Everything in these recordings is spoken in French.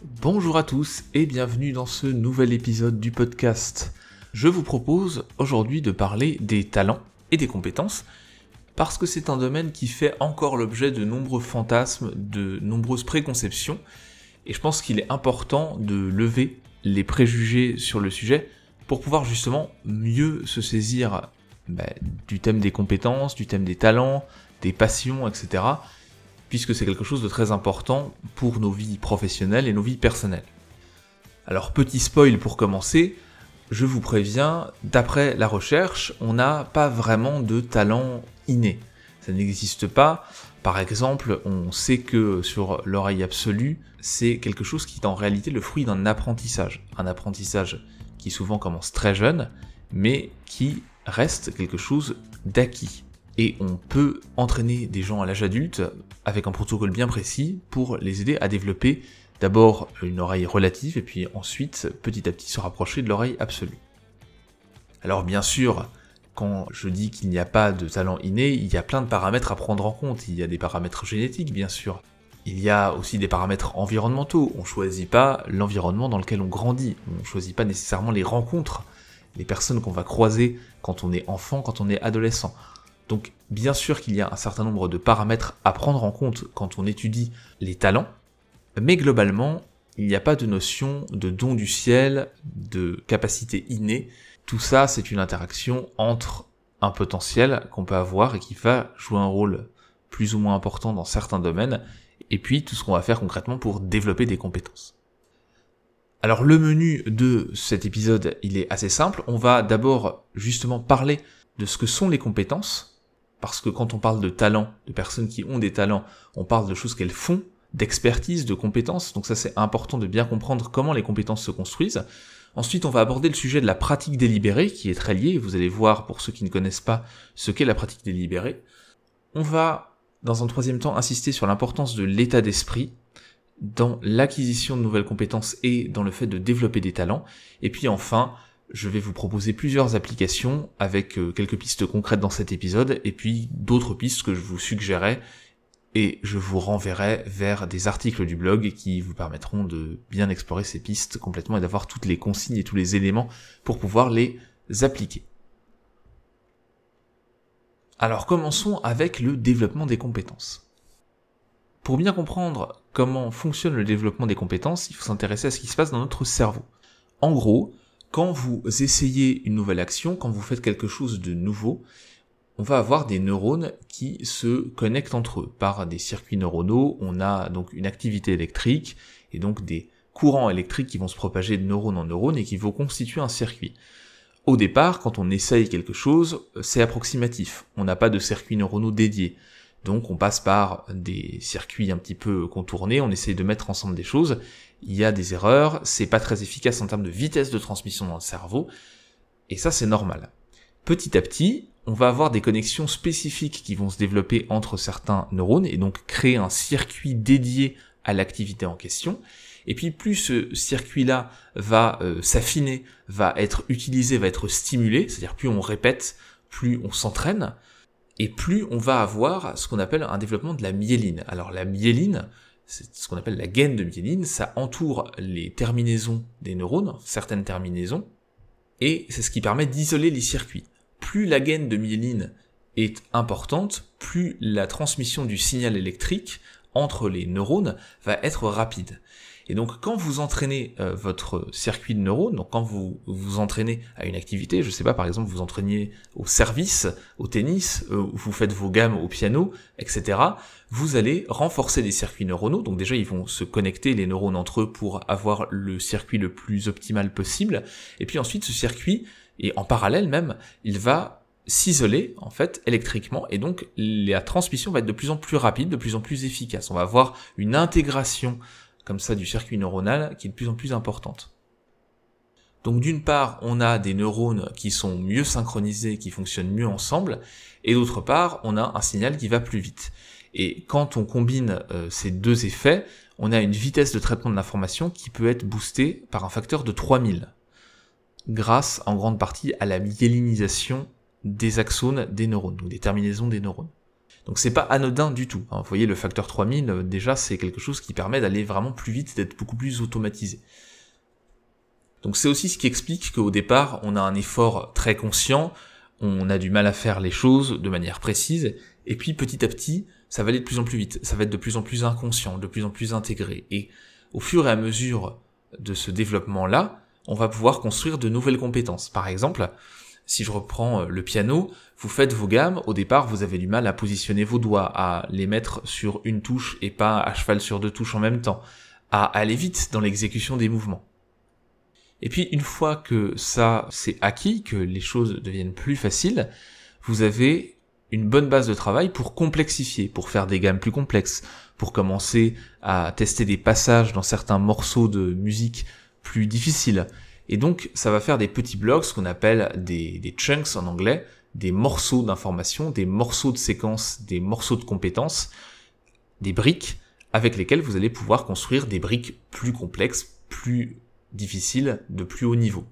Bonjour à tous et bienvenue dans ce nouvel épisode du podcast. Je vous propose aujourd'hui de parler des talents et des compétences parce que c'est un domaine qui fait encore l'objet de nombreux fantasmes, de nombreuses préconceptions et je pense qu'il est important de lever les préjugés sur le sujet pour pouvoir justement mieux se saisir bah, du thème des compétences, du thème des talents, des passions, etc. Puisque c'est quelque chose de très important pour nos vies professionnelles et nos vies personnelles. Alors petit spoil pour commencer, je vous préviens, d'après la recherche, on n'a pas vraiment de talent inné. Ça n'existe pas. Par exemple, on sait que sur l'oreille absolue, c'est quelque chose qui est en réalité le fruit d'un apprentissage. Un apprentissage qui souvent commence très jeune, mais qui reste quelque chose d'acquis. Et on peut entraîner des gens à l'âge adulte avec un protocole bien précis pour les aider à développer d'abord une oreille relative et puis ensuite petit à petit se rapprocher de l'oreille absolue. Alors bien sûr, quand je dis qu'il n'y a pas de talent inné, il y a plein de paramètres à prendre en compte. Il y a des paramètres génétiques bien sûr. Il y a aussi des paramètres environnementaux. On ne choisit pas l'environnement dans lequel on grandit. On ne choisit pas nécessairement les rencontres, les personnes qu'on va croiser quand on est enfant, quand on est adolescent. Donc bien sûr qu'il y a un certain nombre de paramètres à prendre en compte quand on étudie les talents, mais globalement, il n'y a pas de notion de don du ciel, de capacité innée. Tout ça, c'est une interaction entre un potentiel qu'on peut avoir et qui va jouer un rôle plus ou moins important dans certains domaines, et puis tout ce qu'on va faire concrètement pour développer des compétences. Alors le menu de cet épisode, il est assez simple. On va d'abord justement parler de ce que sont les compétences, parce que quand on parle de talents, de personnes qui ont des talents, on parle de choses qu'elles font, d'expertise, de compétences, donc ça c'est important de bien comprendre comment les compétences se construisent. Ensuite, on va aborder le sujet de la pratique délibérée, qui est très lié, vous allez voir pour ceux qui ne connaissent pas ce qu'est la pratique délibérée. On va, dans un troisième temps, insister sur l'importance de l'état d'esprit, dans l'acquisition de nouvelles compétences et dans le fait de développer des talents. Et puis enfin, je vais vous proposer plusieurs applications avec euh, quelques pistes concrètes dans cet épisode et puis d'autres pistes que je vous suggérais et je vous renverrai vers des articles du blog qui vous permettront de bien explorer ces pistes complètement et d'avoir toutes les consignes et tous les éléments pour pouvoir les appliquer. Alors commençons avec le développement des compétences. Pour bien comprendre comment fonctionne le développement des compétences, il faut s'intéresser à ce qui se passe dans notre cerveau. En gros, quand vous essayez une nouvelle action, quand vous faites quelque chose de nouveau, on va avoir des neurones qui se connectent entre eux par des circuits neuronaux. On a donc une activité électrique et donc des courants électriques qui vont se propager de neurone en neurone et qui vont constituer un circuit. Au départ, quand on essaye quelque chose, c'est approximatif. On n'a pas de circuits neuronaux dédiés. Donc on passe par des circuits un petit peu contournés, on essaye de mettre ensemble des choses, il y a des erreurs, c'est pas très efficace en termes de vitesse de transmission dans le cerveau, et ça c'est normal. Petit à petit, on va avoir des connexions spécifiques qui vont se développer entre certains neurones et donc créer un circuit dédié à l'activité en question. Et puis plus ce circuit-là va euh, s'affiner, va être utilisé, va être stimulé, c'est-à-dire plus on répète, plus on s'entraîne, et plus on va avoir ce qu'on appelle un développement de la myéline. Alors la myéline, c'est ce qu'on appelle la gaine de myéline, ça entoure les terminaisons des neurones, certaines terminaisons, et c'est ce qui permet d'isoler les circuits. Plus la gaine de myéline est importante, plus la transmission du signal électrique entre les neurones va être rapide. Et donc quand vous entraînez euh, votre circuit de neurones, donc quand vous vous entraînez à une activité, je sais pas par exemple vous entraînez au service, au tennis, euh, vous faites vos gammes au piano, etc. Vous allez renforcer les circuits neuronaux. Donc déjà ils vont se connecter les neurones entre eux pour avoir le circuit le plus optimal possible. Et puis ensuite ce circuit et en parallèle même, il va s'isoler en fait électriquement et donc la transmission va être de plus en plus rapide, de plus en plus efficace. On va avoir une intégration comme ça du circuit neuronal qui est de plus en plus importante. Donc d'une part, on a des neurones qui sont mieux synchronisés, qui fonctionnent mieux ensemble, et d'autre part, on a un signal qui va plus vite. Et quand on combine euh, ces deux effets, on a une vitesse de traitement de l'information qui peut être boostée par un facteur de 3000, grâce en grande partie à la myélinisation des axones des neurones, donc des terminaisons des neurones. Donc c'est pas anodin du tout. Hein. Vous voyez, le facteur 3000, euh, déjà, c'est quelque chose qui permet d'aller vraiment plus vite, d'être beaucoup plus automatisé. Donc c'est aussi ce qui explique qu'au départ, on a un effort très conscient, on a du mal à faire les choses de manière précise, et puis petit à petit, ça va aller de plus en plus vite, ça va être de plus en plus inconscient, de plus en plus intégré. Et au fur et à mesure de ce développement-là, on va pouvoir construire de nouvelles compétences. Par exemple, si je reprends euh, le piano, vous faites vos gammes, au départ vous avez du mal à positionner vos doigts, à les mettre sur une touche et pas à cheval sur deux touches en même temps, à aller vite dans l'exécution des mouvements. Et puis une fois que ça c'est acquis, que les choses deviennent plus faciles, vous avez une bonne base de travail pour complexifier, pour faire des gammes plus complexes, pour commencer à tester des passages dans certains morceaux de musique plus difficiles. Et donc ça va faire des petits blocs, ce qu'on appelle des, chunks en anglais, des morceaux d'informations, des morceaux de séquences, des morceaux de compétences, des briques avec lesquelles vous allez pouvoir construire des briques plus complexes, plus difficiles, de plus haut niveau.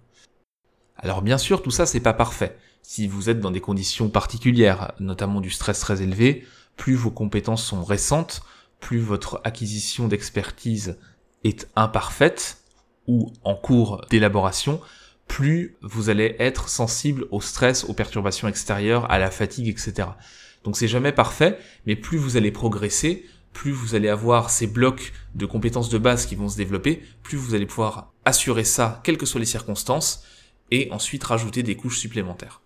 Alors bien sûr, tout ça c'est pas parfait. Si vous êtes dans des conditions particulières, notamment du stress très élevé, plus vos compétences sont récentes, plus votre acquisition d'expertise est imparfaite ou en cours d'élaboration, plus vous allez être sensible au stress, aux perturbations extérieures, à la fatigue, etc. Donc c'est jamais parfait, mais plus vous allez progresser, plus vous allez avoir ces blocs de compétences de base qui vont se développer, plus vous allez pouvoir assurer ça, quelles que soient les circonstances, et ensuite rajouter des couches supplémentaires.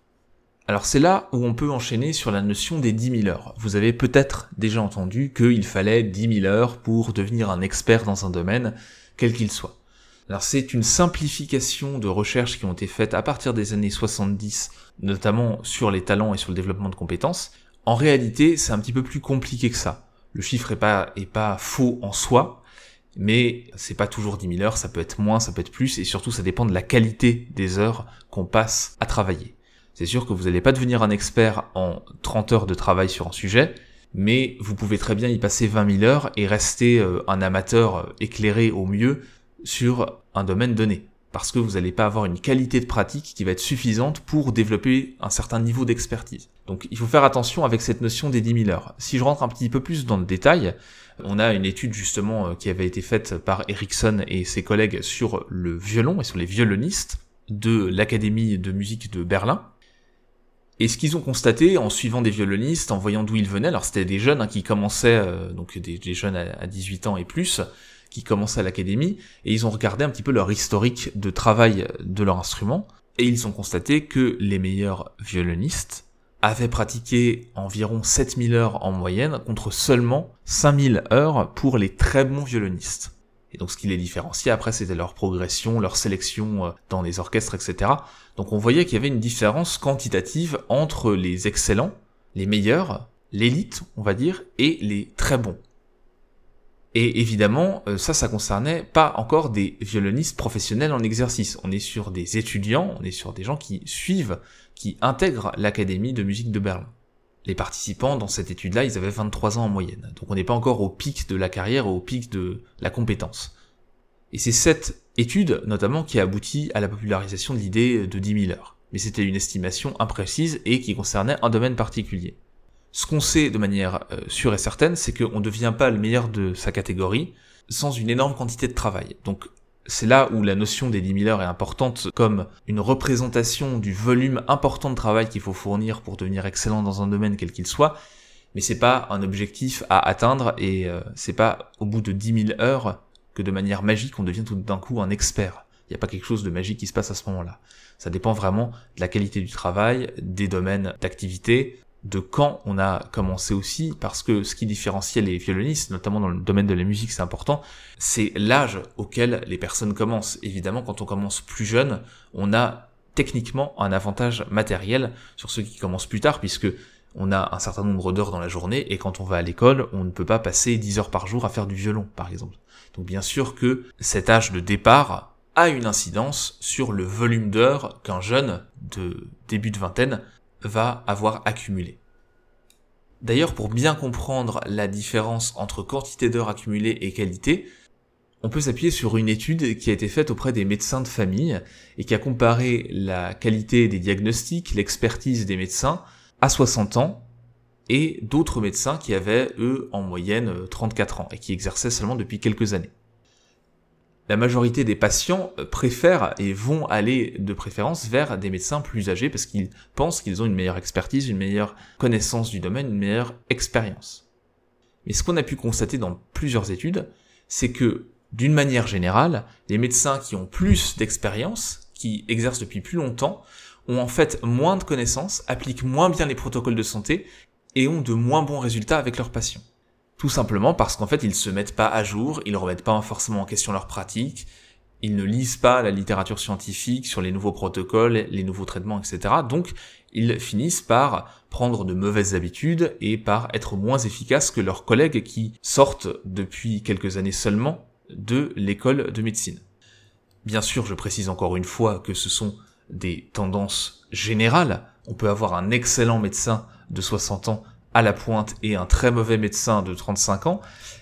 Alors c'est là où on peut enchaîner sur la notion des 10 000 heures. Vous avez peut-être déjà entendu qu'il fallait 10 000 heures pour devenir un expert dans un domaine, quel qu'il soit. Alors c'est une simplification de recherches qui ont été faites à partir des années 70, notamment sur les talents et sur le développement de compétences. En réalité, c'est un petit peu plus compliqué que ça. Le chiffre est pas, faux en soi, mais c'est pas toujours 10 000 heures, ça peut être moins, ça peut être plus, et surtout ça dépend de la qualité des heures qu'on passe à travailler. C'est sûr que vous n'allez pas devenir un expert en 30 heures de travail sur un sujet, mais vous pouvez très bien y passer 20 000 heures et rester euh, un amateur euh, éclairé au mieux sur un domaine donné. Parce que vous n'allez pas avoir une qualité de pratique qui va être suffisante pour développer un certain niveau d'expertise. Donc il faut faire attention avec cette notion des 10 000 heures. Si je rentre un petit peu plus dans le détail, on a une étude justement euh, qui avait été faite par Ericsson et ses collègues sur le violon et sur les violonistes de l'Académie de musique de Berlin. Et ce qu'ils ont constaté en suivant des violonistes, en voyant d'où ils venaient, alors c'était des jeunes hein, qui commençaient, euh, donc des, jeunes à, 18 ans et plus, qui commençaient à l'académie, et ils ont regardé un petit peu leur historique de travail de leur instrument, et ils ont constaté que les meilleurs violonistes avaient pratiqué environ 7000 heures en moyenne contre seulement 5000 heures pour les très bons violonistes. Et donc ce qui les différenciait après c'était leur progression, leur sélection euh, dans les orchestres, etc. Donc on voyait qu'il y avait une différence quantitative entre les excellents, les meilleurs, l'élite, on va dire, et les très bons. Et évidemment, euh, ça, ça concernait pas encore des violonistes professionnels en exercice. On est sur des étudiants, on est sur des gens qui suivent, qui intègrent l'Académie de musique de Berlin. Les participants dans cette étude-là, ils avaient 23 ans en moyenne. Donc on n'est pas encore au pic de la carrière, au pic de la compétence. Et c'est cette étude, notamment, qui a abouti à la popularisation de l'idée de 10 000 heures. Mais c'était une estimation imprécise et qui concernait un domaine particulier. Ce qu'on sait de manière euh, sûre et certaine, c'est qu'on ne devient pas le meilleur de sa catégorie sans une énorme quantité de travail. Donc c'est là où la notion des 10 000 heures est importante comme une représentation du volume important de travail qu'il faut fournir pour devenir excellent dans un domaine quel qu'il soit, mais c'est pas un objectif à atteindre et euh, c'est pas au bout de 10 000 heures que de manière magique on devient tout d'un coup un expert. Il n'y a pas quelque chose de magique qui se passe à ce moment-là. Ça dépend vraiment de la qualité du travail, des domaines d'activité, de quand on a commencé aussi, parce que ce qui différenciait les violonistes, notamment dans le domaine de la musique, c'est important, c'est l'âge auquel les personnes commencent. Évidemment, quand on commence plus jeune, on a techniquement un avantage matériel sur ceux qui commencent plus tard, puisque on a un certain nombre d'heures dans la journée, et quand on va à l'école, on ne peut pas passer 10 heures par jour à faire du violon, par exemple. Donc bien sûr que cet âge de départ a une incidence sur le volume d'heures qu'un jeune de début de vingtaine va avoir accumulé. D'ailleurs, pour bien comprendre la différence entre quantité d'heures accumulées et qualité, on peut s'appuyer sur une étude qui a été faite auprès des médecins de famille et qui a comparé la qualité des diagnostics, l'expertise des médecins à 60 ans et d'autres médecins qui avaient, eux, en moyenne 34 ans et qui exerçaient seulement depuis quelques années. La majorité des patients préfèrent et vont aller de préférence vers des médecins plus âgés parce qu'ils pensent qu'ils ont une meilleure expertise, une meilleure connaissance du domaine, une meilleure expérience. Mais ce qu'on a pu constater dans plusieurs études, c'est que d'une manière générale, les médecins qui ont plus d'expérience, qui exercent depuis plus longtemps, ont en fait moins de connaissances, appliquent moins bien les protocoles de santé et ont de moins bons résultats avec leurs patients. Tout simplement parce qu'en fait ils se mettent pas à jour, ils remettent pas forcément en question leurs pratiques, ils ne lisent pas la littérature scientifique sur les nouveaux protocoles, les nouveaux traitements, etc. Donc ils finissent par prendre de mauvaises habitudes et par être moins efficaces que leurs collègues qui sortent depuis quelques années seulement de l'école de médecine. Bien sûr, je précise encore une fois que ce sont des tendances générales. On peut avoir un excellent médecin de 60 ans à la pointe et un très mauvais médecin de 35 ans,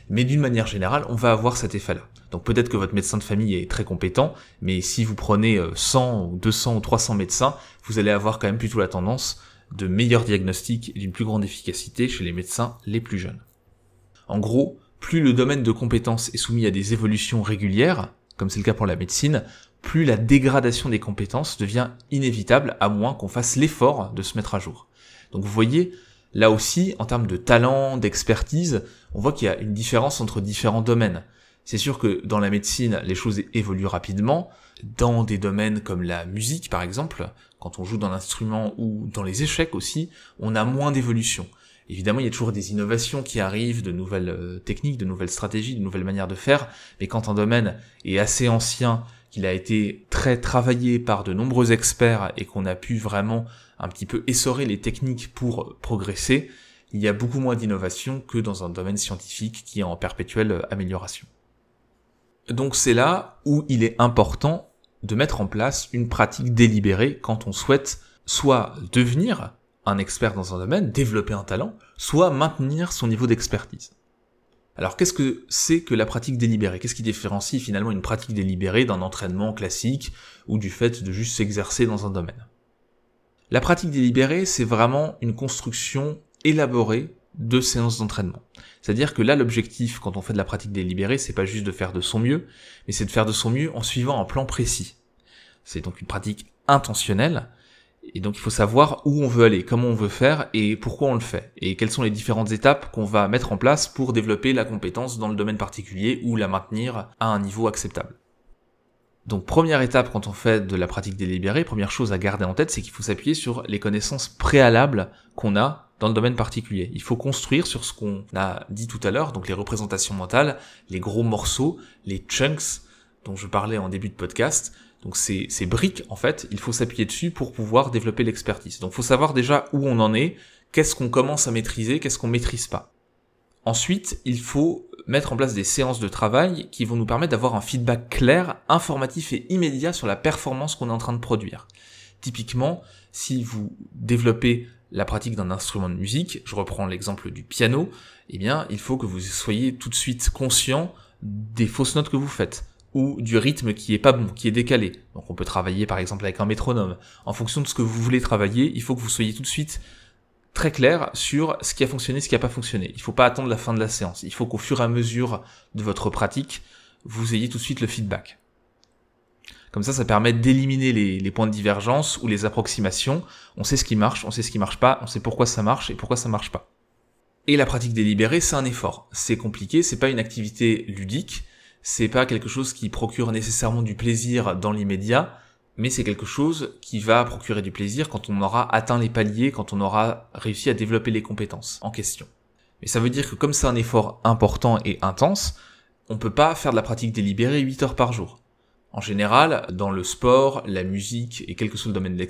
mais d'une manière générale, on va avoir cet effet-là. Donc peut-être que votre médecin de famille est très compétent, mais si vous prenez 100 ou 200 ou 300 médecins, vous allez avoir quand même plutôt la tendance de meilleurs diagnostics et d'une plus grande efficacité chez les médecins les plus jeunes. En gros, plus le domaine de compétences est soumis à des évolutions régulières, comme c'est le cas pour la médecine, plus la dégradation des compétences devient inévitable à moins qu'on fasse l'effort de se mettre à jour. Donc vous voyez, là aussi, en termes de talent, d'expertise, on voit qu'il y a une différence entre différents domaines. C'est sûr que dans la médecine, les choses évoluent rapidement. Dans des domaines comme la musique, par exemple, quand on joue dans l'instrument ou dans les échecs aussi, on a moins d'évolution. Évidemment, il y a toujours des innovations qui arrivent, de nouvelles euh, techniques, de nouvelles stratégies, de nouvelles manières de faire, mais quand un domaine est assez ancien, qu'il a été très travaillé par de nombreux experts et qu'on a pu vraiment un petit peu essorer les techniques pour progresser, il y a beaucoup moins d'innovation que dans un domaine scientifique qui est en perpétuelle amélioration. Donc c'est là où il est important de mettre en place une pratique délibérée quand on souhaite soit devenir un expert dans un domaine, développer un talent, soit maintenir son niveau d'expertise. Alors qu'est-ce que c'est que la pratique délibérée? Qu'est-ce qui différencie finalement une pratique délibérée d'un entraînement classique ou du fait de juste s'exercer dans un domaine? La pratique délibérée, c'est vraiment une construction élaborée de séances d'entraînement. C'est-à-dire que là, l'objectif, quand on fait de la pratique délibérée, c'est pas juste de faire de son mieux, mais c'est de faire de son mieux en suivant un plan précis. C'est donc une pratique intentionnelle, et donc il faut savoir où on veut aller, comment on veut faire et pourquoi on le fait. Et quelles sont les différentes étapes qu'on va mettre en place pour développer la compétence dans le domaine particulier ou la maintenir à un niveau acceptable. Donc première étape quand on fait de la pratique délibérée, première chose à garder en tête, c'est qu'il faut s'appuyer sur les connaissances préalables qu'on a dans le domaine particulier. Il faut construire sur ce qu'on a dit tout à l'heure, donc les représentations mentales, les gros morceaux, les chunks dont je parlais en début de podcast, donc ces, ces briques, en fait, il faut s'appuyer dessus pour pouvoir développer l'expertise. Donc il faut savoir déjà où on en est, qu'est-ce qu'on commence à maîtriser, qu'est-ce qu'on maîtrise pas. Ensuite, il faut mettre en place des séances de travail qui vont nous permettre d'avoir un feedback clair, informatif et immédiat sur la performance qu'on est en train de produire. Typiquement, si vous développez la pratique d'un instrument de musique, je reprends l'exemple du piano, eh bien, il faut que vous soyez tout de suite conscient des fausses notes que vous faites ou du rythme qui est pas bon, qui est décalé. Donc on peut travailler par exemple avec un métronome. En fonction de ce que vous voulez travailler, il faut que vous soyez tout de suite très clair sur ce qui a fonctionné, ce qui n'a pas fonctionné. Il faut pas attendre la fin de la séance. Il faut qu'au fur et à mesure de votre pratique, vous ayez tout de suite le feedback. Comme ça, ça permet d'éliminer les, les, points de divergence ou les approximations. On sait ce qui marche, on sait ce qui marche pas, on sait pourquoi ça marche et pourquoi ça marche pas. Et la pratique délibérée, c'est un effort. C'est compliqué, c'est pas une activité ludique, c'est pas quelque chose qui procure nécessairement du plaisir dans l'immédiat, mais c'est quelque chose qui va procurer du plaisir quand on aura atteint les paliers, quand on aura réussi à développer les compétences en question. Mais ça veut dire que comme c'est un effort important et intense, on peut pas faire de la pratique délibérée 8 heures par jour. En général, dans le sport, la musique et quel que soit le domaine de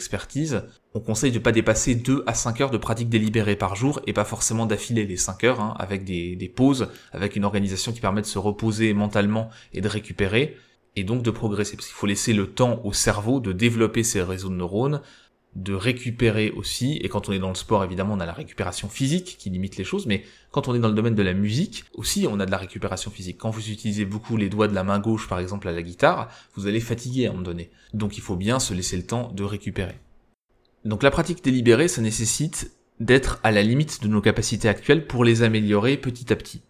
on conseille de ne pas dépasser 2 à 5 heures de pratique délibérée par jour et pas forcément d'affiler les 5 heures, hein, avec des, des pauses, avec une organisation qui permet de se reposer mentalement et de récupérer, et donc de progresser. Parce qu'il faut laisser le temps au cerveau de développer ses réseaux de neurones, de récupérer aussi, et quand on est dans le sport, évidemment, on a la récupération physique qui limite les choses, mais quand on est dans le domaine de la musique, aussi, on a de la récupération physique. Quand vous utilisez beaucoup les doigts de la main gauche, par exemple, à la guitare, vous allez fatiguer à un moment donné. Donc il faut bien se laisser le temps de récupérer. Donc la pratique délibérée, ça nécessite d'être à la limite de nos capacités actuelles pour les améliorer petit à petit.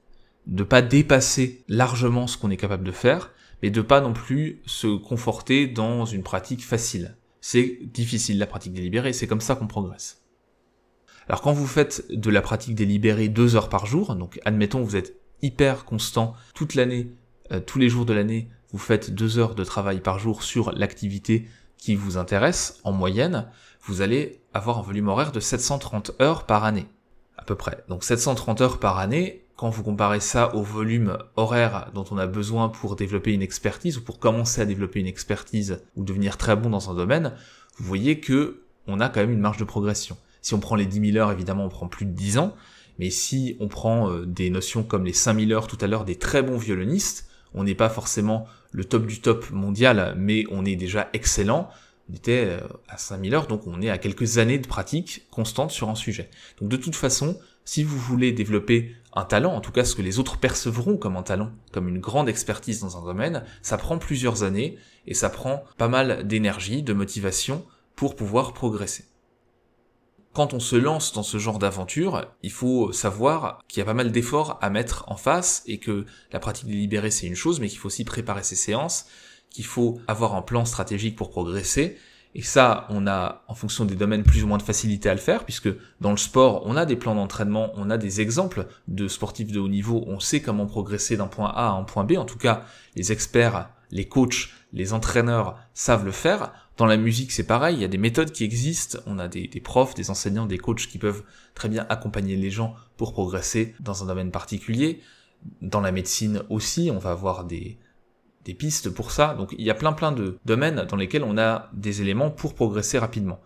De pas dépasser largement ce qu'on est capable de faire, mais de pas non plus se conforter dans une pratique facile. C'est difficile la pratique délibérée, c'est comme ça qu'on progresse. Alors quand vous faites de la pratique délibérée deux heures par jour, donc admettons vous êtes hyper constant toute l'année, euh, tous les jours de l'année, vous faites deux heures de travail par jour sur l'activité qui vous intéresse en moyenne, vous allez avoir un volume horaire de 730 heures par année, à peu près. Donc 730 heures par année, quand vous comparez ça au volume horaire dont on a besoin pour développer une expertise ou pour commencer à développer une expertise ou devenir très bon dans un domaine, vous voyez que on a quand même une marge de progression. Si on prend les 10 000 heures, évidemment, on prend plus de 10 ans, mais si on prend euh, des notions comme les 5000 heures tout à l'heure des très bons violonistes, on n'est pas forcément le top du top mondial, mais on est déjà excellent. On était euh, à 5000 heures, donc on est à quelques années de pratique constante sur un sujet. Donc de toute façon, si vous voulez développer un talent, en tout cas ce que les autres percevront comme un talent, comme une grande expertise dans un domaine, ça prend plusieurs années et ça prend pas mal d'énergie, de motivation pour pouvoir progresser. Quand on se lance dans ce genre d'aventure, il faut savoir qu'il y a pas mal d'efforts à mettre en face et que la pratique délibérée c'est une chose, mais qu'il faut aussi préparer ses séances, qu'il faut avoir un plan stratégique pour progresser et ça, on a, en fonction des domaines, plus ou moins de facilité à le faire, puisque dans le sport, on a des plans d'entraînement, on a des exemples de sportifs de haut niveau, on sait comment progresser d'un point A à un point B. En tout cas, les experts, les coachs, les entraîneurs savent le faire. Dans la musique, c'est pareil, il y a des méthodes qui existent, on a des, profs, des enseignants, des coachs qui peuvent très bien accompagner les gens pour progresser dans un domaine particulier. Dans la médecine aussi, on va avoir des, des pistes pour ça. Donc il y a plein plein de domaines dans lesquels on a des éléments pour progresser rapidement.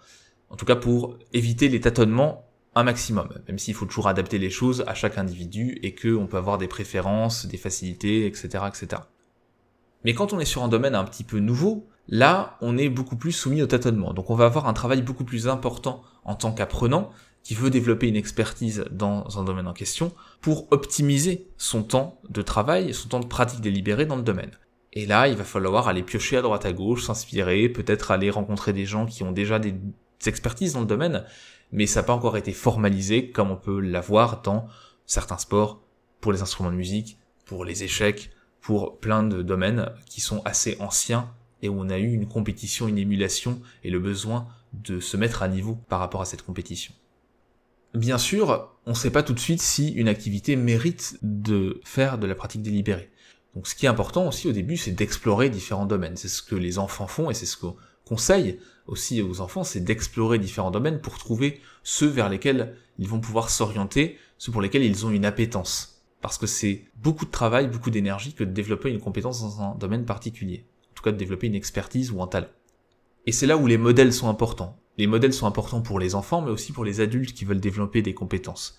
En tout cas pour éviter les tâtonnements un maximum, même s'il faut toujours adapter les choses à chaque individu et qu'on peut avoir des préférences, des facilités, etc., etc. Mais quand on est sur un domaine un petit peu nouveau, là, on est beaucoup plus soumis au tâtonnement. Donc on va avoir un travail beaucoup plus important en tant qu'apprenant qui veut développer une expertise dans un domaine en question pour optimiser son temps de travail, son temps de pratique délibérée dans le domaine. Et là, il va falloir aller piocher à droite à gauche, s'inspirer, peut-être aller rencontrer des gens qui ont déjà des expertises dans le domaine, mais ça n'a pas encore été formalisé comme on peut l'avoir dans certains sports, pour les instruments de musique, pour les échecs, pour plein de domaines qui sont assez anciens et où on a eu une compétition, une émulation et le besoin de se mettre à niveau par rapport à cette compétition. Bien sûr, on ne sait pas tout de suite si une activité mérite de faire de la pratique délibérée. Donc ce qui est important aussi au début, c'est d'explorer différents domaines. C'est ce que les enfants font et c'est ce qu'on conseille aussi aux enfants, c'est d'explorer différents domaines pour trouver ceux vers lesquels ils vont pouvoir s'orienter, ceux pour lesquels ils ont une appétence. Parce que c'est beaucoup de travail, beaucoup d'énergie que de développer une compétence dans un domaine particulier. En tout cas, de développer une expertise ou un talent. Et c'est là où les modèles sont importants. Les modèles sont importants pour les enfants, mais aussi pour les adultes qui veulent développer des compétences.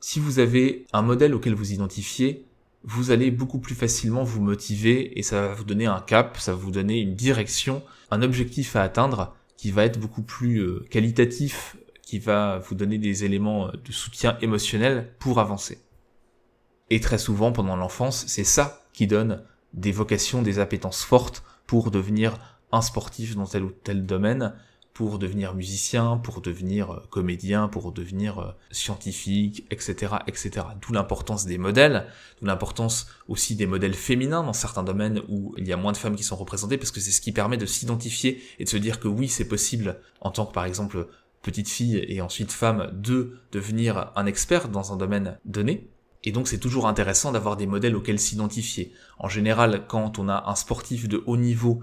Si vous avez un modèle auquel vous identifiez, vous allez beaucoup plus facilement vous motiver et ça va vous donner un cap, ça va vous donner une direction, un objectif à atteindre qui va être beaucoup plus euh, qualitatif, qui va vous donner des éléments euh, de soutien émotionnel pour avancer. Et très souvent pendant l'enfance, c'est ça qui donne des vocations, des appétences fortes pour devenir un sportif dans tel ou tel domaine, pour devenir musicien, pour devenir euh, comédien, pour devenir euh, scientifique, etc., etc. D'où l'importance des modèles, d'où l'importance aussi des modèles féminins dans certains domaines où il y a moins de femmes qui sont représentées, parce que c'est ce qui permet de s'identifier et de se dire que oui, c'est possible en tant que par exemple petite fille et ensuite femme de devenir un expert dans un domaine donné. Et donc c'est toujours intéressant d'avoir des modèles auxquels s'identifier. En général, quand on a un sportif de haut niveau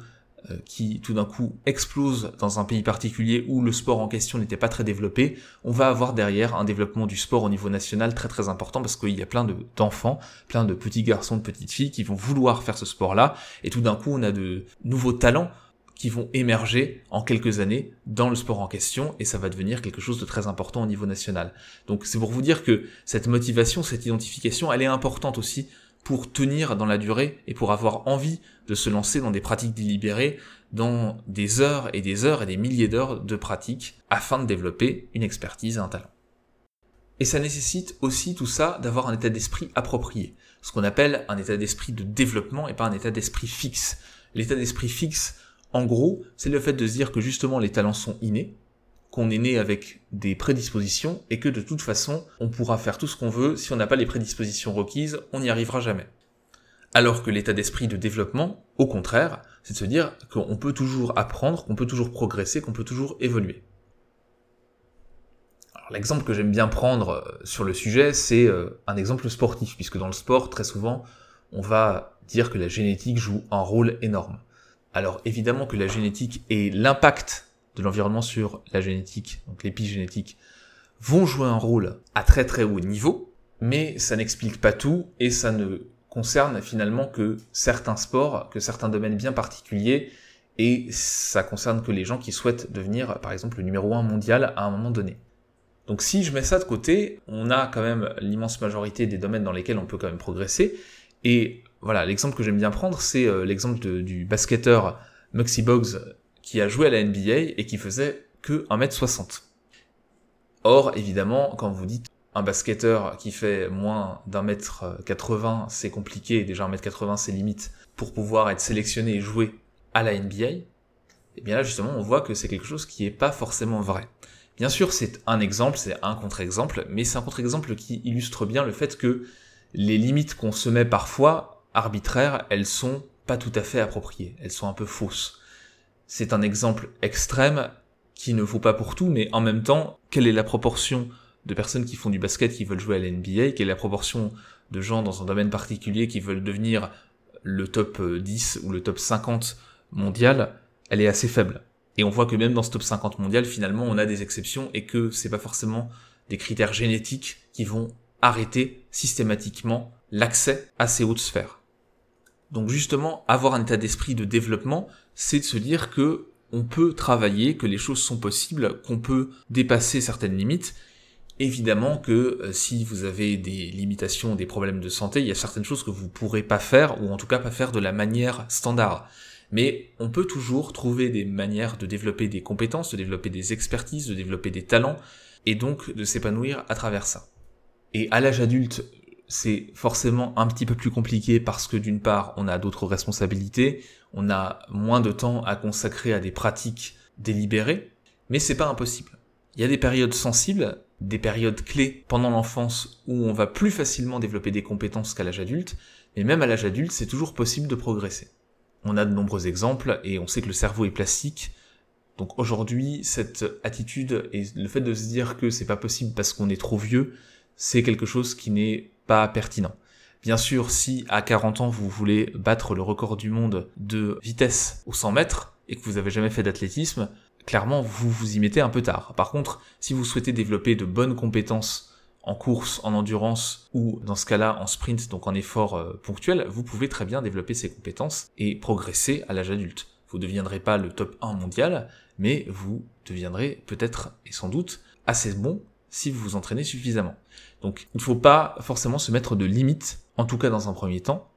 qui tout d'un coup explose dans un pays particulier où le sport en question n'était pas très développé, on va avoir derrière un développement du sport au niveau national très très important parce qu'il y a plein d'enfants, plein de petits garçons, de petites filles qui vont vouloir faire ce sport-là, et tout d'un coup on a de nouveaux talents qui vont émerger en quelques années dans le sport en question et ça va devenir quelque chose de très important au niveau national. Donc c'est pour vous dire que cette motivation, cette identification, elle est importante aussi pour tenir dans la durée et pour avoir envie de se lancer dans des pratiques délibérées, dans des heures et des heures et des milliers d'heures de pratique afin de développer une expertise et un talent. Et ça nécessite aussi tout ça d'avoir un état d'esprit approprié, ce qu'on appelle un état d'esprit de développement et pas un état d'esprit fixe. L'état d'esprit fixe, en gros, c'est le fait de se dire que justement les talents sont innés, qu'on est né avec des prédispositions et que de toute façon, on pourra faire tout ce qu'on veut, si on n'a pas les prédispositions requises, on n'y arrivera jamais. Alors que l'état d'esprit de développement, au contraire, c'est de se dire qu'on peut toujours apprendre, qu'on peut toujours progresser, qu'on peut toujours évoluer. L'exemple que j'aime bien prendre euh, sur le sujet, c'est euh, un exemple sportif, puisque dans le sport, très souvent, on va dire que la génétique joue un rôle énorme. Alors évidemment que la génétique et l'impact de l'environnement sur la génétique, donc l'épigénétique, vont jouer un rôle à très très haut niveau, mais ça n'explique pas tout et ça ne concerne finalement que certains sports, que certains domaines bien particuliers, et ça concerne que les gens qui souhaitent devenir par exemple le numéro un mondial à un moment donné. Donc si je mets ça de côté, on a quand même l'immense majorité des domaines dans lesquels on peut quand même progresser, et voilà, l'exemple que j'aime bien prendre, c'est euh, l'exemple du basketteur Muxy Boggs qui a joué à la NBA et qui faisait que 1m60. Or, évidemment, quand vous dites un basketteur qui fait moins d'un mètre 80, c'est compliqué, déjà 1m80 c'est limite, pour pouvoir être sélectionné et jouer à la NBA, et eh bien là justement on voit que c'est quelque chose qui est pas forcément vrai. Bien sûr c'est un exemple, c'est un contre-exemple, mais c'est un contre-exemple qui illustre bien le fait que les limites qu'on se met parfois, arbitraires, elles sont pas tout à fait appropriées, elles sont un peu fausses. C'est un exemple extrême qui ne vaut pas pour tout, mais en même temps, quelle est la proportion de personnes qui font du basket qui veulent jouer à la NBA, quelle est la proportion de gens dans un domaine particulier qui veulent devenir le top 10 ou le top 50 mondial, elle est assez faible. Et on voit que même dans ce top 50 mondial, finalement, on a des exceptions et que c'est pas forcément des critères génétiques qui vont arrêter systématiquement l'accès à ces hautes sphères. Donc justement, avoir un état d'esprit de développement, c'est de se dire que on peut travailler, que les choses sont possibles, qu'on peut dépasser certaines limites. Évidemment que euh, si vous avez des limitations, des problèmes de santé, il y a certaines choses que vous pourrez pas faire, ou en tout cas pas faire de la manière standard. Mais on peut toujours trouver des manières de développer des compétences, de développer des expertises, de développer des talents, et donc de s'épanouir à travers ça. Et à l'âge adulte, c'est forcément un petit peu plus compliqué parce que d'une part, on a d'autres responsabilités, on a moins de temps à consacrer à des pratiques délibérées, mais c'est pas impossible. Il y a des périodes sensibles, des périodes clés pendant l'enfance où on va plus facilement développer des compétences qu'à l'âge adulte, mais même à l'âge adulte, c'est toujours possible de progresser. On a de nombreux exemples et on sait que le cerveau est plastique. Donc aujourd'hui, cette attitude et le fait de se dire que c'est pas possible parce qu'on est trop vieux, c'est quelque chose qui n'est pas pertinent. Bien sûr, si à 40 ans vous voulez battre le record du monde de vitesse au 100 mètres et que vous n'avez jamais fait d'athlétisme, clairement vous vous y mettez un peu tard. Par contre, si vous souhaitez développer de bonnes compétences en course, en endurance ou dans ce cas-là en sprint, donc en effort euh, ponctuel, vous pouvez très bien développer ces compétences et progresser à l'âge adulte. Vous ne deviendrez pas le top 1 mondial, mais vous deviendrez peut-être et sans doute assez bon si vous vous entraînez suffisamment. Donc il ne faut pas forcément se mettre de limites, en tout cas dans un premier temps,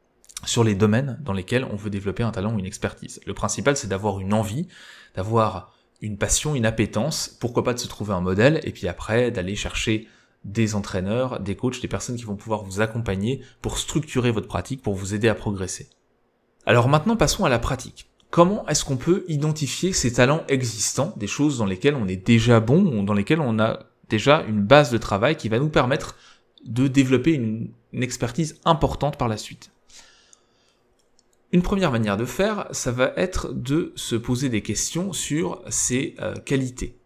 sur les domaines dans lesquels on veut développer un talent ou une expertise. Le principal c'est d'avoir une envie, d'avoir une passion, une appétence, pourquoi pas de se trouver un modèle, et puis après d'aller chercher des entraîneurs, des coachs, des personnes qui vont pouvoir vous accompagner pour structurer votre pratique, pour vous aider à progresser. Alors maintenant passons à la pratique. Comment est-ce qu'on peut identifier ces talents existants, des choses dans lesquelles on est déjà bon, ou dans lesquelles on a déjà une base de travail qui va nous permettre de développer une, expertise importante par la suite. Une première manière de faire, ça va être de se poser des questions sur ses euh, qualités,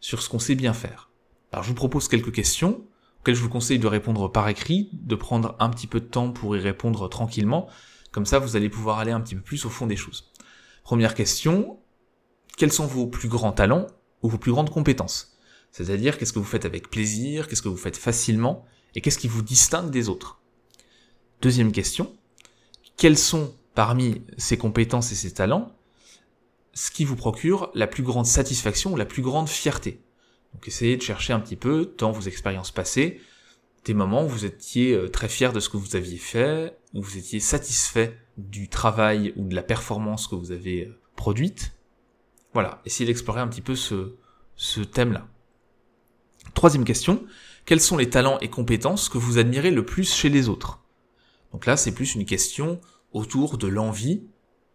sur ce qu'on sait bien faire. Alors je vous propose quelques questions auxquelles je vous conseille de répondre par écrit, de prendre un petit peu de temps pour y répondre tranquillement, comme ça vous allez pouvoir aller un petit peu plus au fond des choses. Première question, quels sont vos plus grands talents ou vos plus grandes compétences? C'est-à-dire qu'est-ce que vous faites avec plaisir, qu'est-ce que vous faites facilement, et qu'est-ce qui vous distingue des autres? Deuxième question, quelles sont parmi ces compétences et ces talents ce qui vous procure la plus grande satisfaction ou la plus grande fierté? Donc essayez de chercher un petit peu dans vos expériences passées des moments où vous étiez euh, très fier de ce que vous aviez fait, où vous étiez satisfait du travail ou de la performance que vous avez euh, produite. Voilà, essayez d'explorer un petit peu ce thème-là. Troisième question, quels sont les talents et compétences que vous admirez le plus chez les autres? Donc là, c'est plus une question autour de l'envie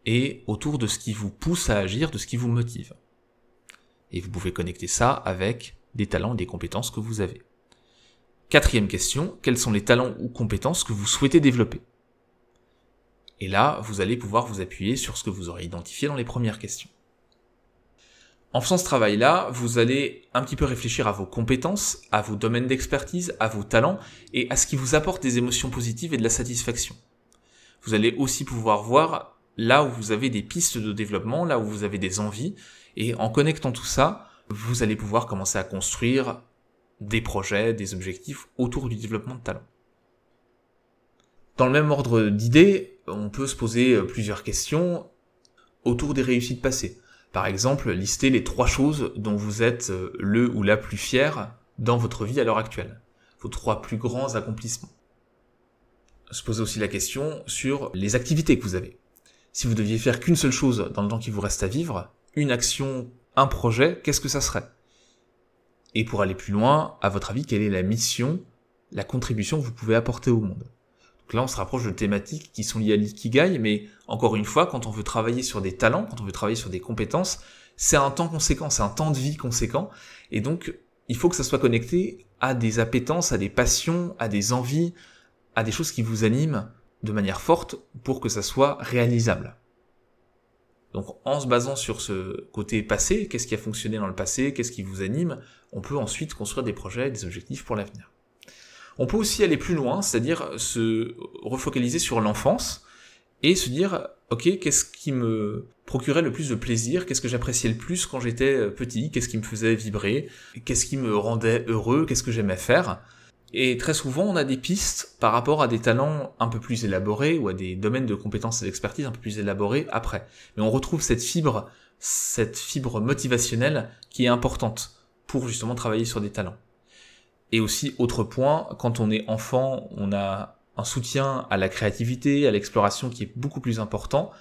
et autour de ce qui vous pousse à agir, de ce qui vous motive. Et vous pouvez connecter ça avec des talents, des compétences que vous avez. Quatrième question, quels sont les talents ou compétences que vous souhaitez développer? Et là, vous allez pouvoir vous appuyer sur ce que vous aurez identifié dans les premières questions. En faisant ce travail-là, vous allez un petit peu réfléchir à vos compétences, à vos domaines d'expertise, à vos talents et à ce qui vous apporte des émotions positives et de la satisfaction. Vous allez aussi pouvoir voir là où vous avez des pistes de développement, là où vous avez des envies, et en connectant tout ça, vous allez pouvoir commencer à construire des projets, des objectifs autour du développement de talent. Dans le même ordre d'idées, on peut se poser plusieurs questions autour des réussites passées. Par exemple, lister les trois choses dont vous êtes euh, le ou la plus fier dans votre vie à l'heure actuelle. Vos trois plus grands accomplissements. Se poser aussi la question sur les activités que vous avez. Si vous deviez faire qu'une seule chose dans le temps qui vous reste à vivre, une action, un projet, qu'est-ce que ça serait? Et pour aller plus loin, à votre avis, quelle est la mission, la contribution que vous pouvez apporter au monde? Donc là, on se rapproche de thématiques qui sont liées à l'ikigai, mais encore une fois, quand on veut travailler sur des talents, quand on veut travailler sur des compétences, c'est un temps conséquent, c'est un temps de vie conséquent, et donc il faut que ça soit connecté à des appétences, à des passions, à des envies, à des choses qui vous animent de manière forte pour que ça soit réalisable. Donc en se basant sur ce côté passé, qu'est-ce qui a fonctionné dans le passé, qu'est-ce qui vous anime, on peut ensuite construire des projets, des objectifs pour l'avenir. On peut aussi aller plus loin, c'est-à-dire se refocaliser sur l'enfance et se dire, ok, qu'est-ce qui me procurait le plus de plaisir, qu'est-ce que j'appréciais le plus quand j'étais petit, qu'est-ce qui me faisait vibrer, qu'est-ce qui me rendait heureux, qu'est-ce que j'aimais faire. Et très souvent, on a des pistes par rapport à des talents un peu plus élaborés ou à des domaines de compétences et d'expertise un peu plus élaborés après. Mais on retrouve cette fibre, cette fibre motivationnelle qui est importante pour justement travailler sur des talents. Et aussi, autre point, quand on est enfant, on a un soutien à la créativité, à l'exploration qui est beaucoup plus important.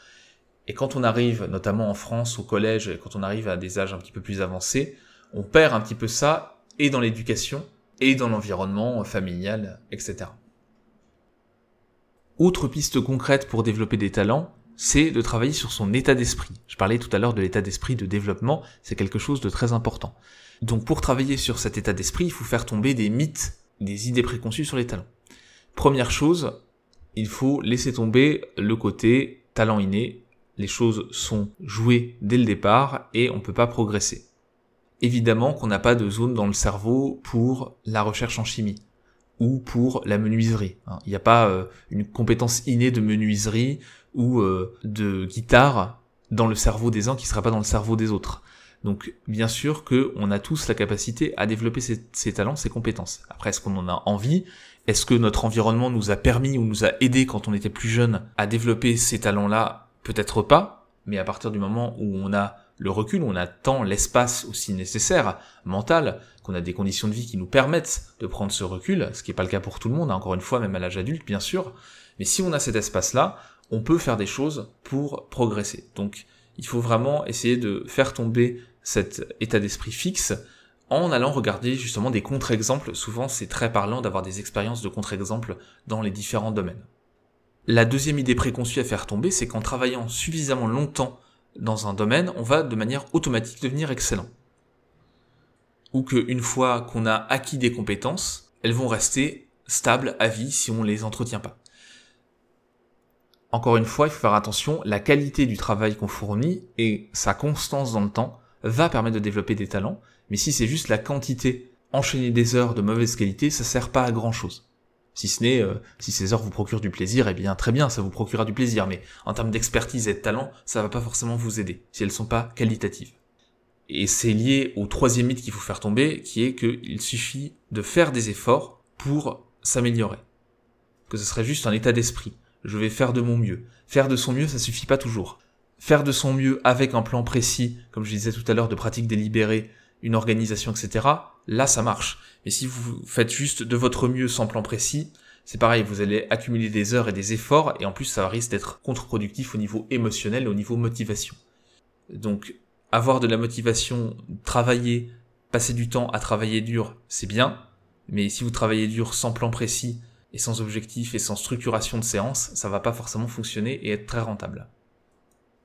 Et quand on arrive, notamment en France, au collège, quand on arrive à des âges un petit peu plus avancés, on perd un petit peu ça, et dans l'éducation, et dans l'environnement familial, etc. Autre piste concrète pour développer des talents, c'est de travailler sur son état d'esprit. Je parlais tout à l'heure de l'état d'esprit de développement, c'est quelque chose de très important. Donc pour travailler sur cet état d'esprit, il faut faire tomber des mythes, des idées préconçues sur les talents. Première chose, il faut laisser tomber le côté talent inné. Les choses sont jouées dès le départ et on ne peut pas progresser. Évidemment qu'on n'a pas de zone dans le cerveau pour la recherche en chimie ou pour la menuiserie. Hein. Il n'y a pas euh, une compétence innée de menuiserie ou euh, de guitare dans le cerveau des uns qui ne sera pas dans le cerveau des autres. Donc bien sûr qu'on a tous la capacité à développer ses, talents, ses compétences. Après, est-ce qu'on en a envie? Est-ce que notre environnement nous a permis ou nous a aidé quand on était plus jeune à développer ces talents-là? Peut-être pas, mais à partir du moment où on a le recul, on a tant l'espace aussi nécessaire, mental, qu'on a des conditions de vie qui nous permettent de prendre ce recul, ce qui n'est pas le cas pour tout le monde, hein, encore une fois, même à l'âge adulte, bien sûr, mais si on a cet espace-là, on peut faire des choses pour progresser. Donc, il faut vraiment essayer de faire tomber cet état d'esprit fixe en allant regarder justement des contre-exemples. Souvent, c'est très parlant d'avoir des expériences de contre-exemples dans les différents domaines. La deuxième idée préconçue à faire tomber, c'est qu'en travaillant suffisamment longtemps dans un domaine, on va de manière automatique devenir excellent. Ou qu'une fois qu'on a acquis des compétences, elles vont rester stables à vie si on ne les entretient pas. Encore une fois, il faut faire attention, la qualité du travail qu'on fournit et sa constance dans le temps va permettre de développer des talents, mais si c'est juste la quantité, enchaîner des heures de mauvaise qualité, ça sert pas à grand chose. Si ce n'est, euh, si ces heures vous procurent du plaisir, eh bien très bien, ça vous procurera du plaisir, mais en termes d'expertise et de talent, ça va pas forcément vous aider, si elles sont pas qualitatives. Et c'est lié au troisième mythe qu'il faut faire tomber, qui est qu'il suffit de faire des efforts pour s'améliorer. Que ce serait juste un état d'esprit. Je vais faire de mon mieux. Faire de son mieux, ça suffit pas toujours faire de son mieux avec un plan précis, comme je disais tout à l'heure, de pratique délibérée, une organisation, etc., là ça marche. Mais si vous faites juste de votre mieux sans plan précis, c'est pareil, vous allez accumuler des heures et des efforts, et en plus ça risque d'être contre-productif au niveau émotionnel au niveau motivation. Donc avoir de la motivation, travailler, passer du temps à travailler dur, c'est bien, mais si vous travaillez dur sans plan précis, et sans objectif et sans structuration de séance, ça va pas forcément fonctionner et être très rentable.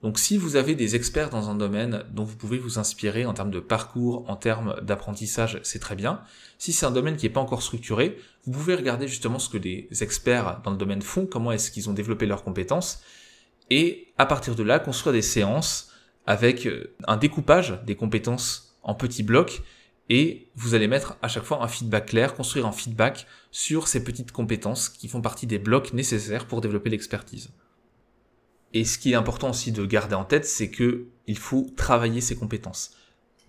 Donc si vous avez des experts dans un domaine dont vous pouvez vous inspirer en termes de parcours, en termes d'apprentissage, c'est très bien. Si c'est un domaine qui n'est pas encore structuré, vous pouvez regarder justement ce que des experts dans le domaine font, comment est-ce qu'ils ont développé leurs compétences, et à partir de là, construire des séances avec euh, un découpage des compétences en petits blocs, et vous allez mettre à chaque fois un feedback clair, construire un feedback sur ces petites compétences qui font partie des blocs nécessaires pour développer l'expertise. Et ce qui est important aussi de garder en tête, c'est que il faut travailler ses compétences.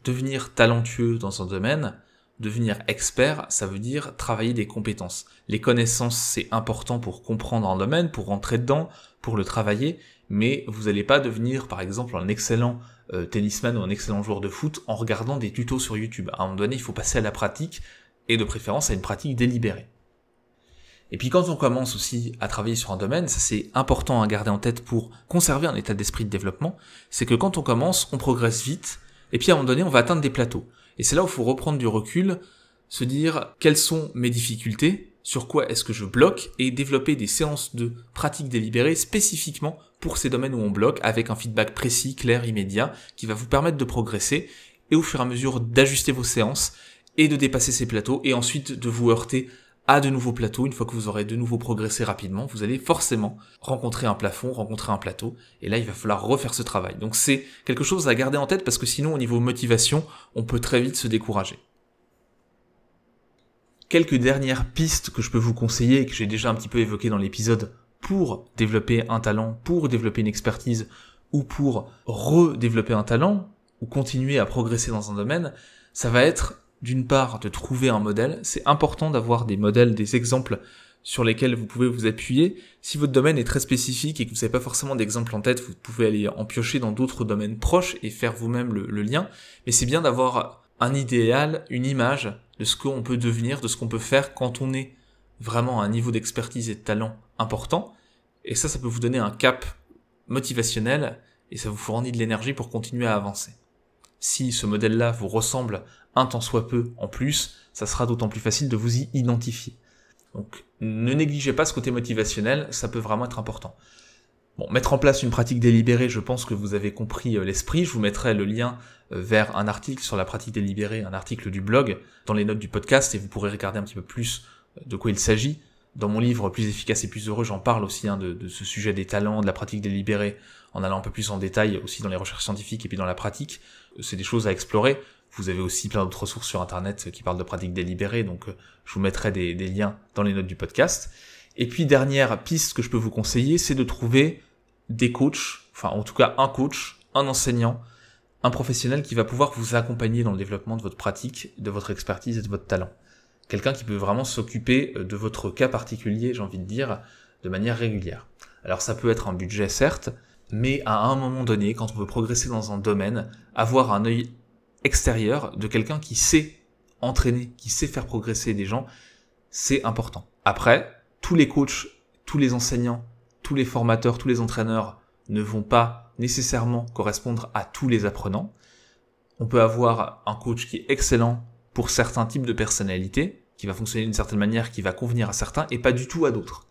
Devenir talentueux dans un domaine, devenir expert, ça veut dire travailler des compétences. Les connaissances, c'est important pour comprendre un domaine, pour rentrer dedans, pour le travailler, mais vous n'allez pas devenir, par exemple, un excellent euh, tennisman ou un excellent joueur de foot en regardant des tutos sur YouTube. À un moment donné, il faut passer à la pratique, et de préférence à une pratique délibérée. Et puis quand on commence aussi à travailler sur un domaine, ça c'est important à garder en tête pour conserver un état d'esprit de développement, c'est que quand on commence, on progresse vite, et puis à un moment donné, on va atteindre des plateaux. Et c'est là où il faut reprendre du recul, se dire quelles sont mes difficultés, sur quoi est-ce que je bloque, et développer des séances de pratique délibérée spécifiquement pour ces domaines où on bloque, avec un feedback précis, clair, immédiat, qui va vous permettre de progresser, et au fur et à mesure d'ajuster vos séances, et de dépasser ces plateaux, et ensuite de vous heurter à de nouveaux plateaux, une fois que vous aurez de nouveau progressé rapidement, vous allez forcément rencontrer un plafond, rencontrer un plateau, et là il va falloir refaire ce travail. Donc c'est quelque chose à garder en tête parce que sinon au niveau motivation, on peut très vite se décourager. Quelques dernières pistes que je peux vous conseiller que j'ai déjà un petit peu évoquées dans l'épisode pour développer un talent, pour développer une expertise ou pour redévelopper un talent ou continuer à progresser dans un domaine, ça va être d'une part de trouver un modèle. C'est important d'avoir des modèles, des exemples sur lesquels vous pouvez vous appuyer. Si votre domaine est très spécifique et que vous n'avez pas forcément d'exemple en tête, vous pouvez aller en piocher dans d'autres domaines proches et faire vous-même le, lien. Mais c'est bien d'avoir un idéal, une image de ce qu'on peut devenir, de ce qu'on peut faire quand on est vraiment à un niveau d'expertise et de talent important. Et ça, ça peut vous donner un cap motivationnel et ça vous fournit de l'énergie pour continuer à avancer. Si ce modèle-là vous ressemble un tant soit peu en plus, ça sera d'autant plus facile de vous y identifier. Donc ne négligez pas ce côté motivationnel, ça peut vraiment être important. Bon, mettre en place une pratique délibérée, je pense que vous avez compris euh, l'esprit. Je vous mettrai le lien euh, vers un article sur la pratique délibérée, un article du blog, dans les notes du podcast, et vous pourrez regarder un petit peu plus euh, de quoi il s'agit. Dans mon livre Plus efficace et plus heureux, j'en parle aussi hein, de, de, ce sujet des talents, de la pratique délibérée, en allant un peu plus en détail aussi dans les recherches scientifiques et puis dans la pratique. C'est des choses à explorer. Vous avez aussi plein d'autres ressources sur Internet qui parlent de pratiques délibérées, donc euh, je vous mettrai des, liens dans les notes du podcast. Et puis dernière piste que je peux vous conseiller, c'est de trouver des coachs, enfin en tout cas un coach, un enseignant, un professionnel qui va pouvoir vous accompagner dans le développement de votre pratique, de votre expertise et de votre talent. Quelqu'un qui peut vraiment s'occuper euh, de votre cas particulier, j'ai envie de dire, de manière régulière. Alors ça peut être un budget certes, mais à un moment donné, quand on veut progresser dans un domaine, avoir un œil extérieur de quelqu'un qui sait entraîner, qui sait faire progresser des gens, c'est important. Après, tous les coachs, tous les enseignants, tous les formateurs, tous les entraîneurs ne vont pas nécessairement correspondre à tous les apprenants. On peut avoir un coach qui est excellent pour certains types de personnalités, qui va fonctionner d'une certaine manière, qui va convenir à certains et pas du tout à d'autres.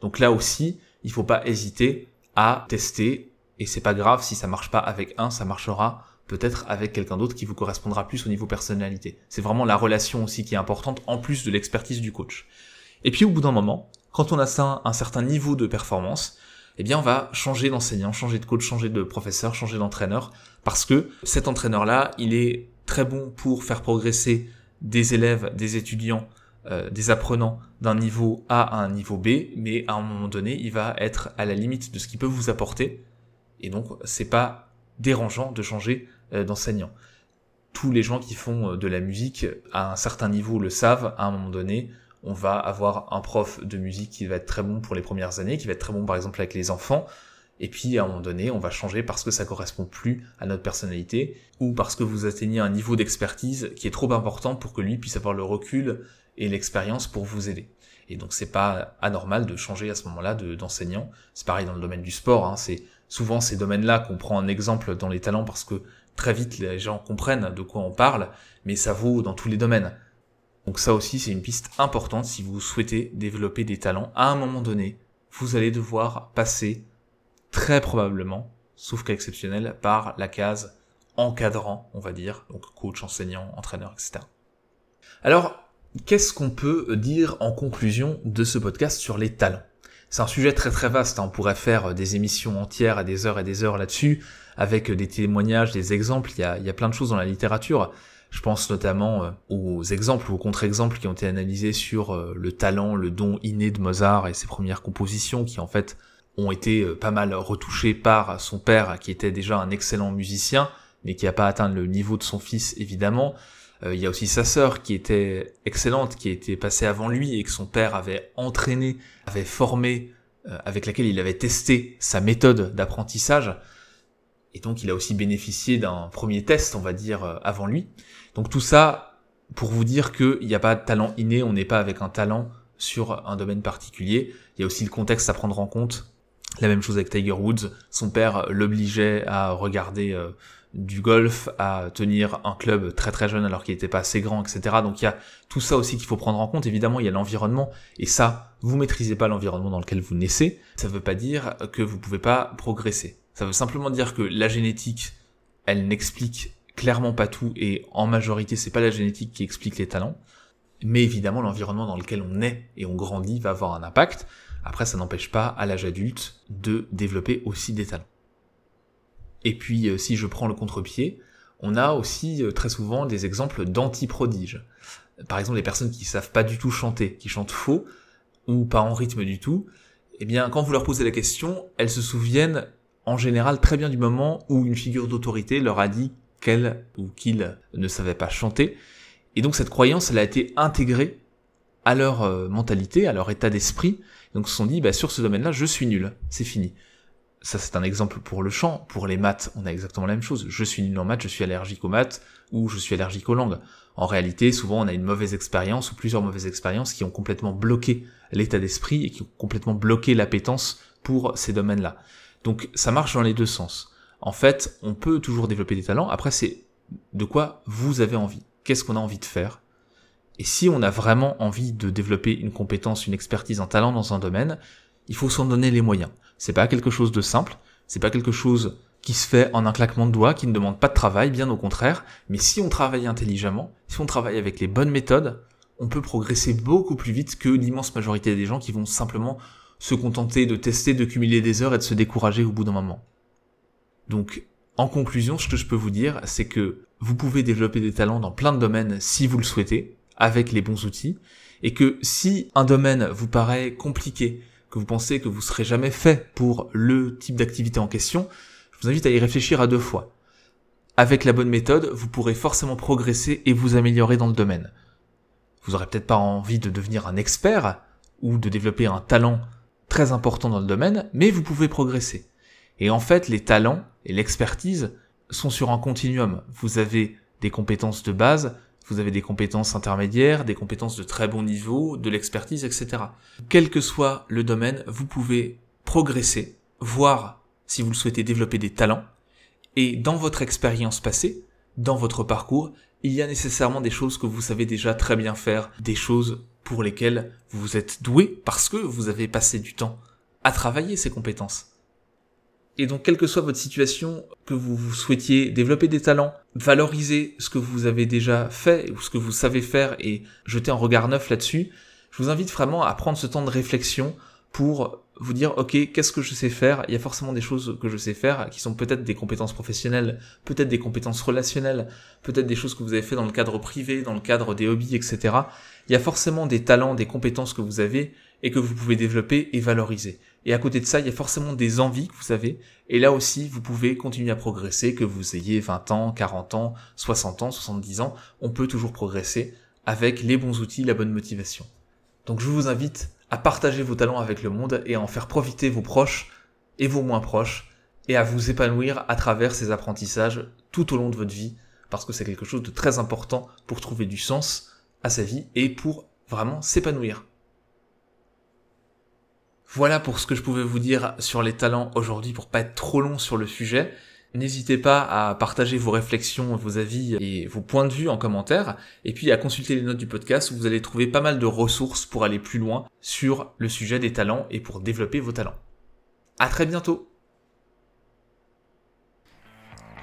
Donc là aussi, il faut pas hésiter à tester et c'est pas grave si ça marche pas avec un, ça marchera peut-être avec quelqu'un d'autre qui vous correspondra plus au niveau personnalité. C'est vraiment la relation aussi qui est importante en plus de l'expertise du coach. Et puis au bout d'un moment, quand on atteint un certain niveau de performance, eh bien on va changer d'enseignant, changer de coach, changer de professeur, changer d'entraîneur, parce que cet entraîneur-là, il est très bon pour faire progresser des élèves, des étudiants, euh, des apprenants d'un niveau A à un niveau B, mais à un moment donné, il va être à la limite de ce qu'il peut vous apporter, et donc c'est pas dérangeant de changer d'enseignants. Tous les gens qui font euh, de la musique à un certain niveau le savent, à un moment donné, on va avoir un prof de musique qui va être très bon pour les premières années, qui va être très bon par exemple avec les enfants, et puis à un moment donné, on va changer parce que ça correspond plus à notre personnalité, ou parce que vous atteignez un niveau d'expertise qui est trop important pour que lui puisse avoir le recul et l'expérience pour vous aider. Et donc c'est pas anormal de changer à ce moment-là d'enseignant. c'est pareil dans le domaine du sport, hein. c'est souvent ces domaines-là qu'on prend en exemple dans les talents parce que très vite les gens comprennent de quoi on parle, mais ça vaut dans tous les domaines. Donc ça aussi c'est une piste importante si vous souhaitez développer des talents. À un moment donné, vous allez devoir passer très probablement, sauf cas exceptionnel, par la case encadrant, on va dire, donc coach, enseignant, entraîneur, etc. Alors, qu'est-ce qu'on peut dire en conclusion de ce podcast sur les talents? C'est un sujet très très vaste, hein. on pourrait faire des émissions entières à des heures et des heures là-dessus, avec des témoignages, des exemples, il y a, il y a plein de choses dans la littérature. Je pense notamment euh, aux exemples ou aux contre-exemples qui ont été analysés sur euh, le talent, le don inné de Mozart et ses premières compositions qui en fait ont été euh, pas mal retouchées par son père qui était déjà un excellent musicien mais qui n'a pas atteint le niveau de son fils évidemment. Il y a aussi sa sœur qui était excellente, qui était passée avant lui et que son père avait entraîné, avait formé, avec laquelle il avait testé sa méthode d'apprentissage. Et donc il a aussi bénéficié d'un premier test, on va dire, avant lui. Donc tout ça pour vous dire qu'il n'y a pas de talent inné, on n'est pas avec un talent sur un domaine particulier. Il y a aussi le contexte à prendre en compte. La même chose avec Tiger Woods. Son père l'obligeait à regarder euh, du golf, à tenir un club très très jeune alors qu'il n'était pas assez grand, etc. Donc il y a tout ça aussi qu'il faut prendre en compte. Évidemment, il y a l'environnement. Et ça, vous maîtrisez pas l'environnement dans lequel vous naissez. Ça ne veut pas dire que vous pouvez pas progresser. Ça veut simplement dire que la génétique, elle n'explique clairement pas tout et en majorité c'est pas la génétique qui explique les talents, mais évidemment l'environnement dans lequel on est et on grandit va avoir un impact. Après ça n'empêche pas à l'âge adulte de développer aussi des talents. Et puis euh, si je prends le contre-pied, on a aussi euh, très souvent des exemples d'anti-prodiges. Par exemple, les personnes qui savent pas du tout chanter, qui chantent faux ou pas en rythme du tout, eh bien quand vous leur posez la question, elles se souviennent en général très bien du moment où une figure d'autorité leur a dit qu'elle ou qu'il ne savait pas chanter. Et donc cette croyance, elle a été intégrée à leur euh, mentalité, à leur état d'esprit. Donc ils se sont dit, bah, sur ce domaine-là, je suis nul, c'est fini. Ça c'est un exemple pour le chant. Pour les maths, on a exactement la même chose. Je suis nul en maths, je suis allergique aux maths, ou je suis allergique aux langues. En réalité, souvent on a une mauvaise expérience ou plusieurs mauvaises expériences qui ont complètement bloqué l'état d'esprit et qui ont complètement bloqué l'appétence pour ces domaines-là. Donc ça marche dans les deux sens en fait, on peut toujours développer des talents. Après, c'est de quoi vous avez envie. Qu'est-ce qu'on a envie de faire? Et si on a vraiment envie de développer une compétence, une expertise, un talent dans un domaine, il faut s'en donner les moyens. C'est pas quelque chose de simple. C'est pas quelque chose qui se fait en un claquement de doigts, qui ne demande pas de travail, bien au contraire. Mais si on travaille intelligemment, si on travaille avec les bonnes méthodes, on peut progresser beaucoup plus vite que l'immense majorité des gens qui vont simplement se contenter de tester, de cumuler des heures et de se décourager au bout d'un moment. Donc, en conclusion, ce que je peux vous dire, c'est que vous pouvez développer des talents dans plein de domaines si vous le souhaitez, avec les bons outils, et que si un domaine vous paraît compliqué, que vous pensez que vous serez jamais fait pour le type d'activité en question, je vous invite à y réfléchir à deux fois. Avec la bonne méthode, vous pourrez forcément progresser et vous améliorer dans le domaine. Vous aurez peut-être pas envie de devenir un expert ou de développer un talent très important dans le domaine, mais vous pouvez progresser. Et en fait, les talents et l'expertise sont sur un continuum. Vous avez des compétences de base, vous avez des compétences intermédiaires, des compétences de très bon niveau, de l'expertise, etc. Quel que soit le domaine, vous pouvez progresser, voir si vous le souhaitez développer des talents, et dans votre expérience passée, dans votre parcours, il y a nécessairement des choses que vous savez déjà très bien faire, des choses pour lesquelles vous êtes doué parce que vous avez passé du temps à travailler ces compétences. Et donc, quelle que soit votre situation, que vous, souhaitiez développer des talents, valoriser ce que vous avez déjà fait ou ce que vous savez faire et jeter un regard neuf là-dessus, je vous invite vraiment à prendre ce temps de réflexion pour vous dire, ok, qu'est-ce que je sais faire? Il y a forcément des choses que je sais faire qui sont peut-être des compétences professionnelles, peut-être des compétences relationnelles, peut-être des choses que vous avez fait dans le cadre privé, dans le cadre des hobbies, etc. Il y a forcément des talents, des compétences que vous avez et que vous pouvez développer et valoriser. Et à côté de ça, il y a forcément des envies que vous avez. Et là aussi, vous pouvez continuer à progresser, que vous ayez 20 ans, 40 ans, 60 ans, 70 ans. On peut toujours progresser avec les bons outils, la bonne motivation. Donc je vous invite à partager vos talents avec le monde et à en faire profiter vos proches et vos moins proches et à vous épanouir à travers ces apprentissages tout au long de votre vie parce que c'est quelque chose de très important pour trouver du sens à sa vie et pour vraiment s'épanouir. Voilà pour ce que je pouvais vous dire sur les talents aujourd'hui pour pas être trop long sur le sujet. N'hésitez pas à partager vos réflexions, vos avis et vos points de vue en commentaire, et puis à consulter les notes du podcast où vous allez trouver pas mal de ressources pour aller plus loin sur le sujet des talents et pour développer vos talents. À très bientôt!